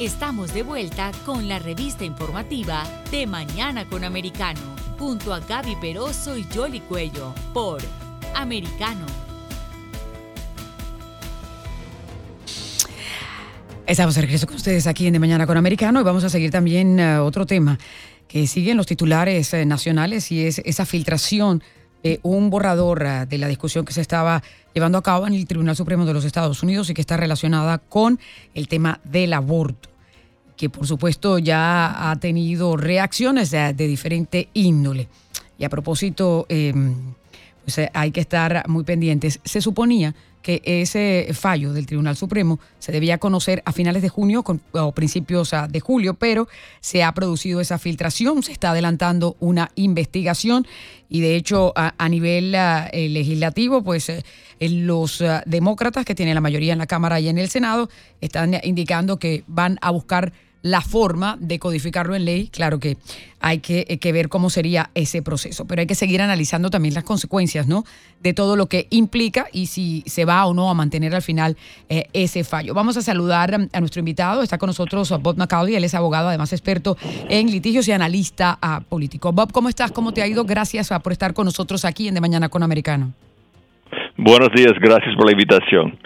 Estamos de vuelta con la revista informativa de Mañana con Americano, junto a Gaby Peroso y Jolly Cuello, por Americano. Estamos de regreso con ustedes aquí en De Mañana con Americano y vamos a seguir también uh, otro tema que siguen los titulares eh, nacionales y es esa filtración de un borrador uh, de la discusión que se estaba llevando a cabo en el Tribunal Supremo de los Estados Unidos y que está relacionada con el tema del aborto, que por supuesto ya ha tenido reacciones de, de diferente índole. Y a propósito, eh, pues eh, hay que estar muy pendientes. Se suponía que ese fallo del Tribunal Supremo se debía conocer a finales de junio o principios de julio, pero se ha producido esa filtración, se está adelantando una investigación y de hecho a, nivel uh, legislativo, pues eh, los uh, demócratas que tienen la mayoría en la Cámara y en el Senado están indicando que van a buscar la forma de codificarlo en ley. Claro que hay que, que, ver cómo sería ese proceso, pero hay que seguir analizando también las consecuencias, ¿no? De todo lo que implica y si se va o no a mantener al final eh, ese fallo. Vamos a saludar a nuestro invitado. Está con nosotros Bob McCauley. Él es abogado, además experto en litigios y analista uh, político. Bob, ¿cómo estás? ¿Cómo te ha ido? Gracias uh, por estar con nosotros aquí en De Mañana con Americano. Buenos días, gracias por la invitación.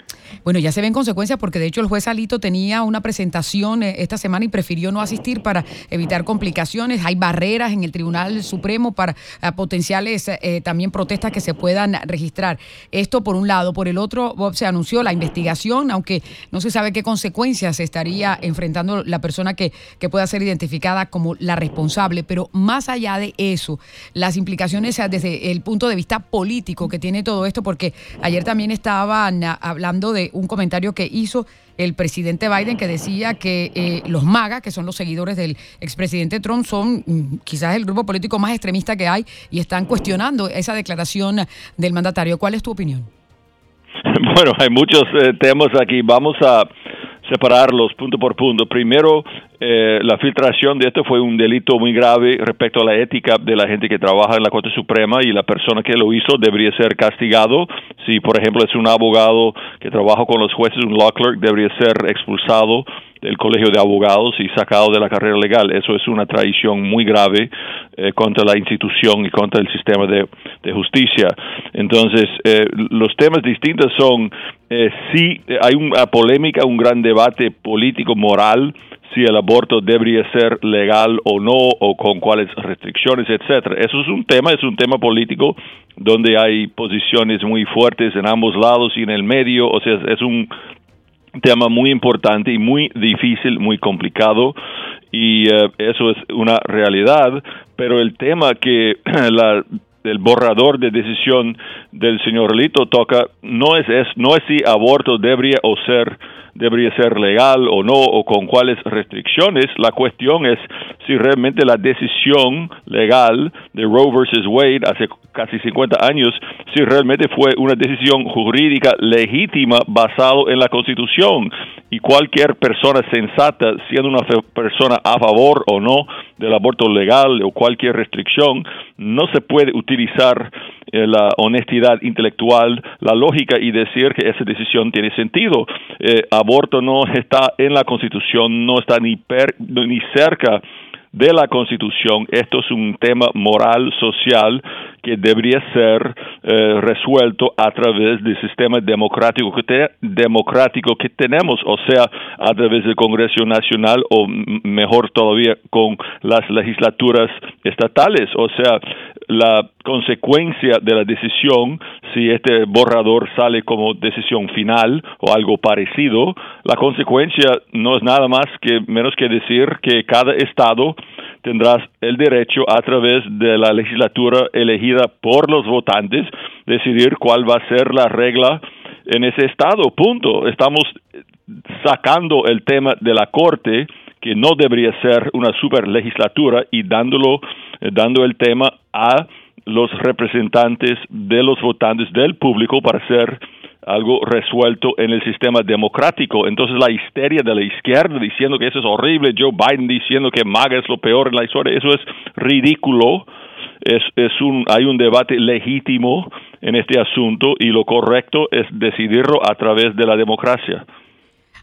Bueno, ya se ven consecuencias porque de hecho el juez Alito tenía una presentación eh, esta semana y prefirió no asistir para evitar complicaciones. Hay barreras en el Tribunal Supremo para uh, potenciales eh, también protestas que se puedan registrar. Esto por un lado. Por el otro, Bob se anunció la investigación, aunque no se sabe qué consecuencias estaría enfrentando la persona que, que pueda ser identificada como la responsable. Pero más allá de eso, las implicaciones desde el punto de vista político que tiene todo esto, porque ayer también estaban hablando de un comentario que hizo el presidente Biden que decía que eh, los MAGA, que son los seguidores del expresidente Trump, son mm, quizás el grupo político más extremista que hay y están cuestionando esa declaración del mandatario. ¿Cuál es tu opinión? Bueno, hay muchos eh, temas aquí. Vamos a separarlos punto por punto. Primero, eh, la filtración de esto fue un delito muy grave respecto a la ética de la gente que trabaja en la Corte Suprema y la persona que lo hizo debería ser castigado. Si, por ejemplo, es un abogado que trabaja con los jueces, un law clerk, debería ser expulsado del colegio de abogados y sacado de la carrera legal. Eso es una traición muy grave eh, contra la institución y contra el sistema de, justicia. Entonces, eh, los temas distintos son eh, si hay una polémica, un gran debate político, moral, si el aborto debería ser legal o no, o con cuáles restricciones, etcétera. Eso es un tema, es un tema político donde hay posiciones muy fuertes en ambos lados y en el medio, o sea, es un tema muy importante y muy difícil, muy complicado. Y uh, eso es una realidad, pero el tema que la el borrador de decisión del señor Lito toca no es, es no es si aborto debería o ser debería ser legal o no o con cuáles restricciones. La cuestión es si realmente la decisión legal de Roe versus Wade hace casi 50 años, si realmente fue una decisión jurídica legítima basado en la Constitución y cualquier persona sensata, siendo una persona a favor o no del aborto legal o cualquier restricción, no se puede utilizar eh, la honestidad intelectual, la lógica y decir que esa decisión tiene sentido. Eh, aborto no está en la Constitución, no está ni, per, ni cerca de la Constitución. Esto es un tema moral, social, que debería ser eh, resuelto a través del sistema democrático que, democrático que tenemos, o sea, a través del Congreso Nacional o mejor todavía con las legislaturas estatales. O sea, la consecuencia de la decisión, si este borrador sale como decisión final o algo parecido, la consecuencia no es nada más que menos que decir que cada estado tendrá el derecho a través de la legislatura elegida por los votantes decidir cuál va a ser la regla en ese estado. Punto. Estamos sacando el tema de la corte que no debería ser una super legislatura y dándolo eh, dando el tema a los representantes de los votantes del público para ser algo resuelto en el sistema democrático. Entonces la histeria de la izquierda diciendo que eso es horrible, Joe Biden diciendo que MAGA es lo peor en la historia, eso es ridículo. Es, es un, hay un debate legítimo en este asunto y lo correcto es decidirlo a través de la democracia.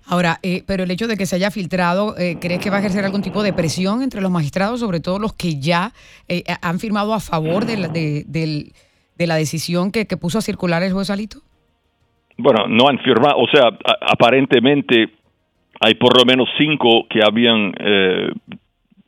Ahora, eh, pero el hecho de que se haya filtrado, eh, ¿crees que va a ejercer algún tipo de presión entre los magistrados, sobre todo los que ya eh, han firmado a favor de la, de, la decisión que, que, puso a circular el juez Alito? Bueno, no han firmado, o sea, aparentemente hay por lo menos cinco que habían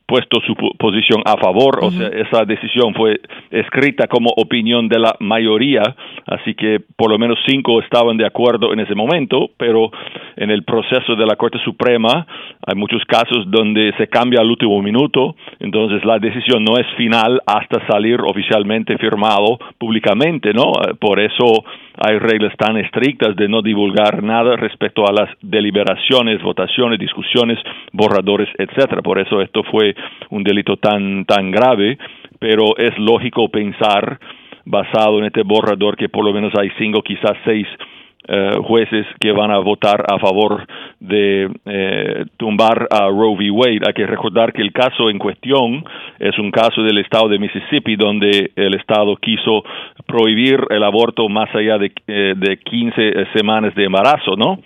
puesto su posición a favor, o sea, esa decisión fue escrita como opinión de la mayoría, así que por lo menos cinco estaban de acuerdo en ese momento, pero en el proceso de la Corte Suprema hay muchos casos donde se cambia al último minuto, entonces la decisión no es final hasta salir oficialmente firmado públicamente, ¿no? Por eso hay reglas tan estrictas de no divulgar nada respecto a las deliberaciones, votaciones, discusiones, borradores, etcétera. Por eso esto fue un delito tan tan grave, pero es lógico pensar basado en este borrador que por lo menos hay cinco, quizás seis eh, jueces que van a votar a favor de eh, tumbar a Roe v. Wade. Hay que recordar que el caso en cuestión es un caso del estado de Mississippi donde el estado quiso prohibir el aborto más allá de, eh, de 15 semanas de embarazo, ¿no?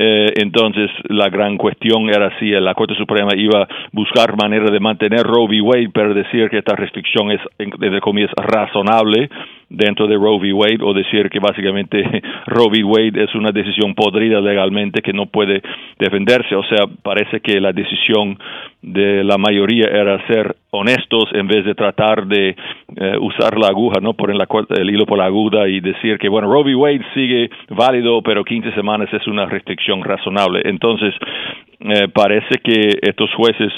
Eh, entonces, la gran cuestión era si la Corte Suprema iba a buscar manera de mantener Roe v. Wade, pero decir que esta restricción es, entre comillas, razonable dentro de Roe v. Wade o decir que básicamente Roe v. Wade es una decisión podrida legalmente que no puede defenderse. O sea, parece que la decisión de la mayoría era ser honestos en vez de tratar de eh, usar la aguja, no poner la, el hilo por la aguda y decir que, bueno, Roe v. Wade sigue válido, pero 15 semanas es una restricción razonable. Entonces, eh, parece que estos jueces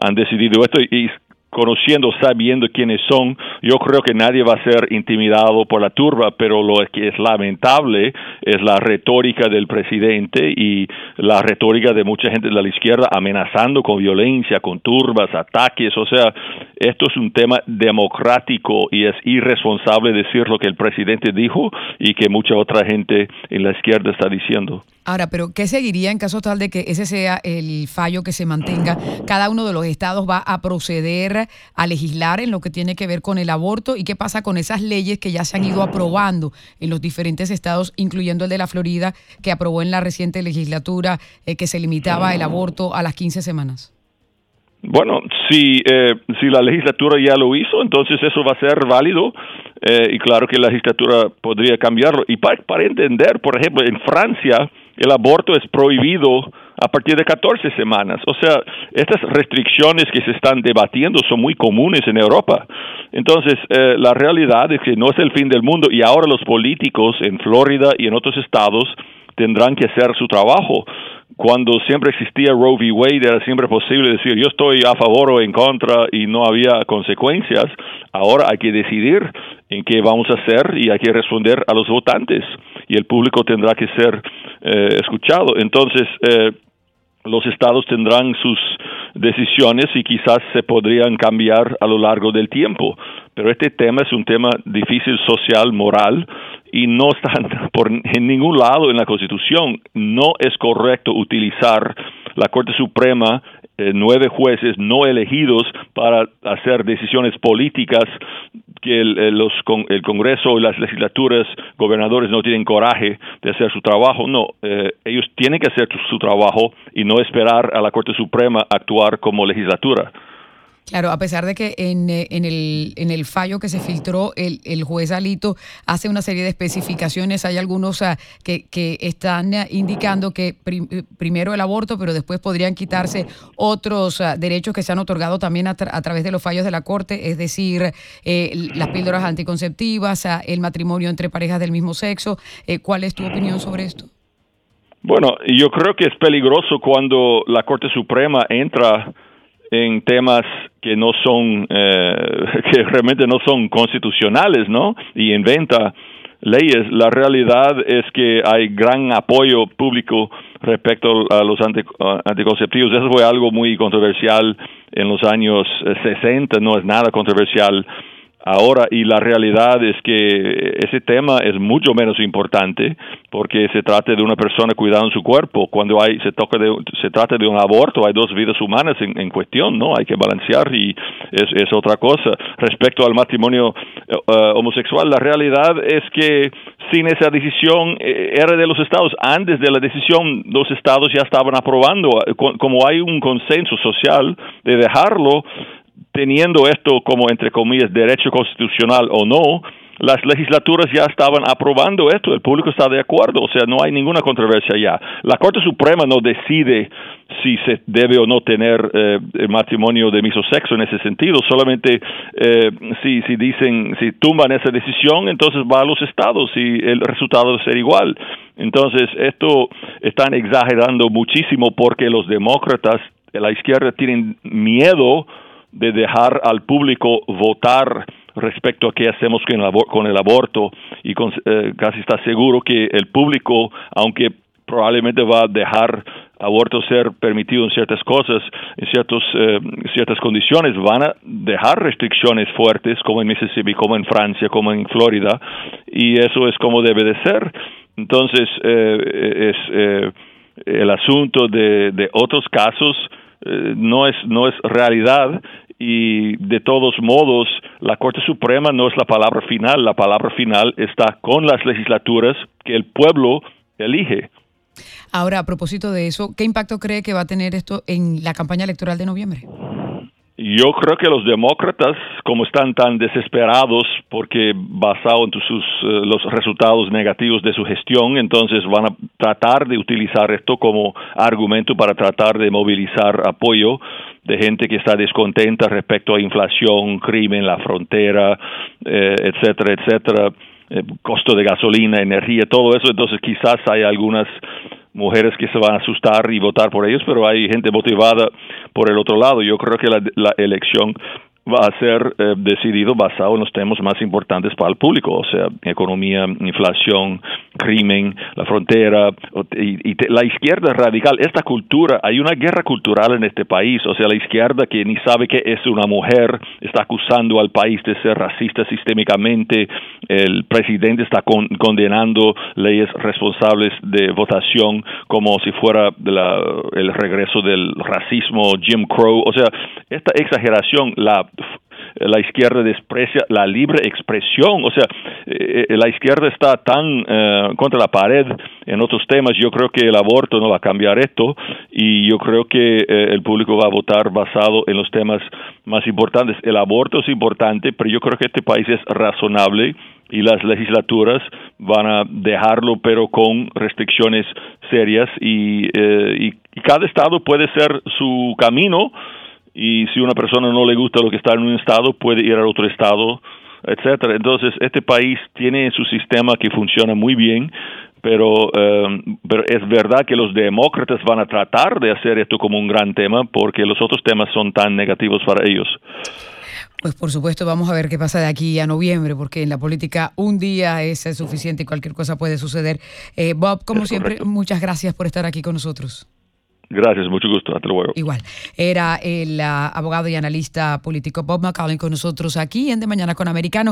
han decidido esto y conociendo, sabiendo quiénes son, yo creo que nadie va a ser intimidado por la turba, pero lo que es lamentable es la retórica del presidente y la retórica de mucha gente de la izquierda amenazando con violencia, con turbas, ataques, o sea, esto es un tema democrático y es irresponsable decir lo que el presidente dijo y que mucha otra gente en la izquierda está diciendo. Ahora, pero ¿qué seguiría en caso tal de que ese sea el fallo que se mantenga? Cada uno de los estados va a proceder a legislar en lo que tiene que ver con el aborto y qué pasa con esas leyes que ya se han ido aprobando en los diferentes estados, incluyendo el de la Florida, que aprobó en la reciente legislatura eh, que se limitaba el aborto a las 15 semanas. Bueno, si, eh, si la legislatura ya lo hizo, entonces eso va a ser válido eh, y claro que la legislatura podría cambiarlo. Y para, para entender, por ejemplo, en Francia, el aborto es prohibido a partir de 14 semanas. O sea, estas restricciones que se están debatiendo son muy comunes en Europa. Entonces, eh, la realidad es que no es el fin del mundo y ahora los políticos en Florida y en otros estados tendrán que hacer su trabajo. Cuando siempre existía Roe v. Wade era siempre posible decir yo estoy a favor o en contra y no había consecuencias. Ahora hay que decidir en qué vamos a hacer y hay que responder a los votantes y el público tendrá que ser eh, escuchado. Entonces, eh, los estados tendrán sus decisiones y quizás se podrían cambiar a lo largo del tiempo. Pero este tema es un tema difícil social, moral, y no está por, en ningún lado en la Constitución. No es correcto utilizar la Corte Suprema eh, nueve jueces no elegidos para hacer decisiones políticas que el, los, el Congreso y las legislaturas, gobernadores no tienen coraje de hacer su trabajo. No, eh, ellos tienen que hacer su trabajo y no esperar a la Corte Suprema actuar como legislatura. Claro, a pesar de que en, eh, en, el, en el fallo que se filtró, el, el, juez Alito hace una serie de especificaciones, hay algunos ah, que, que, están ah, indicando que eh, primero el aborto, pero después podrían quitarse otros ah, derechos que se han otorgado también a, través de los fallos de la Corte, es decir, eh, las píldoras anticonceptivas, el matrimonio entre parejas del mismo sexo. ¿Cuál es tu opinión sobre esto? Bueno, yo creo que es peligroso cuando la Corte Suprema entra en temas que no son, eh, que realmente no son constitucionales, ¿no? Y inventa leyes. La realidad es que hay gran apoyo público respecto a los anticonceptivos. Eso fue algo muy controversial en los años 60, no es nada controversial Ahora, y la realidad es que ese tema es mucho menos importante porque se trata de una persona cuidando su cuerpo. Cuando hay, se, toca de, se trata de un aborto, hay dos vidas humanas en, cuestión, ¿no? Hay que balancear y es, es otra cosa. Respecto al matrimonio eh, homosexual, la realidad es que sin esa decisión eh, era de los estados. Antes de la decisión, los estados ya estaban aprobando. Como hay un consenso social de dejarlo, teniendo esto como, entre comillas, derecho constitucional o no, las legislaturas ya estaban aprobando esto, el público está de acuerdo, o sea, no hay ninguna controversia ya. La Corte Suprema no decide si se debe o no tener eh, matrimonio de mismo sexo en ese sentido, solamente eh, si, si dicen, si tumban esa decisión, entonces va a los estados y el resultado debe ser igual. Entonces, esto están exagerando muchísimo porque los demócratas de la izquierda tienen miedo de dejar al público votar respecto a qué hacemos con el, aborto y eh, casi está seguro que el público, aunque probablemente va a dejar aborto ser permitido en ciertas cosas, en ciertos, eh, ciertas condiciones, van a dejar restricciones fuertes como en Mississippi, como en Francia, como en Florida, y eso es como debe de ser. Entonces, eh, es el asunto de, de otros casos no es no es realidad y de todos modos la Corte Suprema no es la palabra final, la palabra final está con las legislaturas que el pueblo elige. Ahora, a propósito de eso, ¿qué impacto cree que va a tener esto en la campaña electoral de noviembre? Yo creo que los demócratas, como están tan desesperados porque basado en sus, eh, los resultados negativos de su gestión, entonces van a tratar de utilizar esto como argumento para tratar de movilizar apoyo de gente que está descontenta respecto a inflación, crimen, la frontera, eh, etcétera, etcétera, eh, costo de gasolina, energía, todo eso. Entonces quizás hay algunas mujeres que se van a asustar y votar por ellos, pero hay gente motivada por el otro lado. Yo creo que la, la elección va a ser eh, decidido basado en los temas más importantes para el público, o sea, economía, inflación, crimen, la frontera y, la izquierda radical. Esta cultura, hay una guerra cultural en este país, o sea, la izquierda que ni sabe que es una mujer está acusando al país de ser racista sistémicamente, el presidente está condenando leyes responsables de votación como si fuera el regreso del racismo, Jim Crow, o sea, esta exageración la la izquierda desprecia la libre expresión, o sea, eh, eh, la izquierda está tan eh, contra la pared en otros temas, yo creo que el aborto no va a cambiar esto y yo creo que el público va a votar basado en los temas más importantes. El aborto es importante, pero yo creo que este país es razonable y las legislaturas van a dejarlo, pero con restricciones serias y, y cada estado puede ser su camino y si una persona no le gusta lo que está en un estado puede ir a otro estado etcétera entonces este país tiene su sistema que funciona muy bien pero, eh, pero es verdad que los demócratas van a tratar de hacer esto como un gran tema porque los otros temas son tan negativos para ellos. Pues por supuesto vamos a ver qué pasa de aquí a noviembre, porque en la política un día es suficiente y cualquier cosa puede suceder. Eh, Bob, como siempre, muchas gracias por estar aquí con nosotros. Gracias, mucho gusto. Hasta luego. Igual. Era el ah, abogado y analista político Bob McCallum con nosotros aquí en De Mañana con Americano.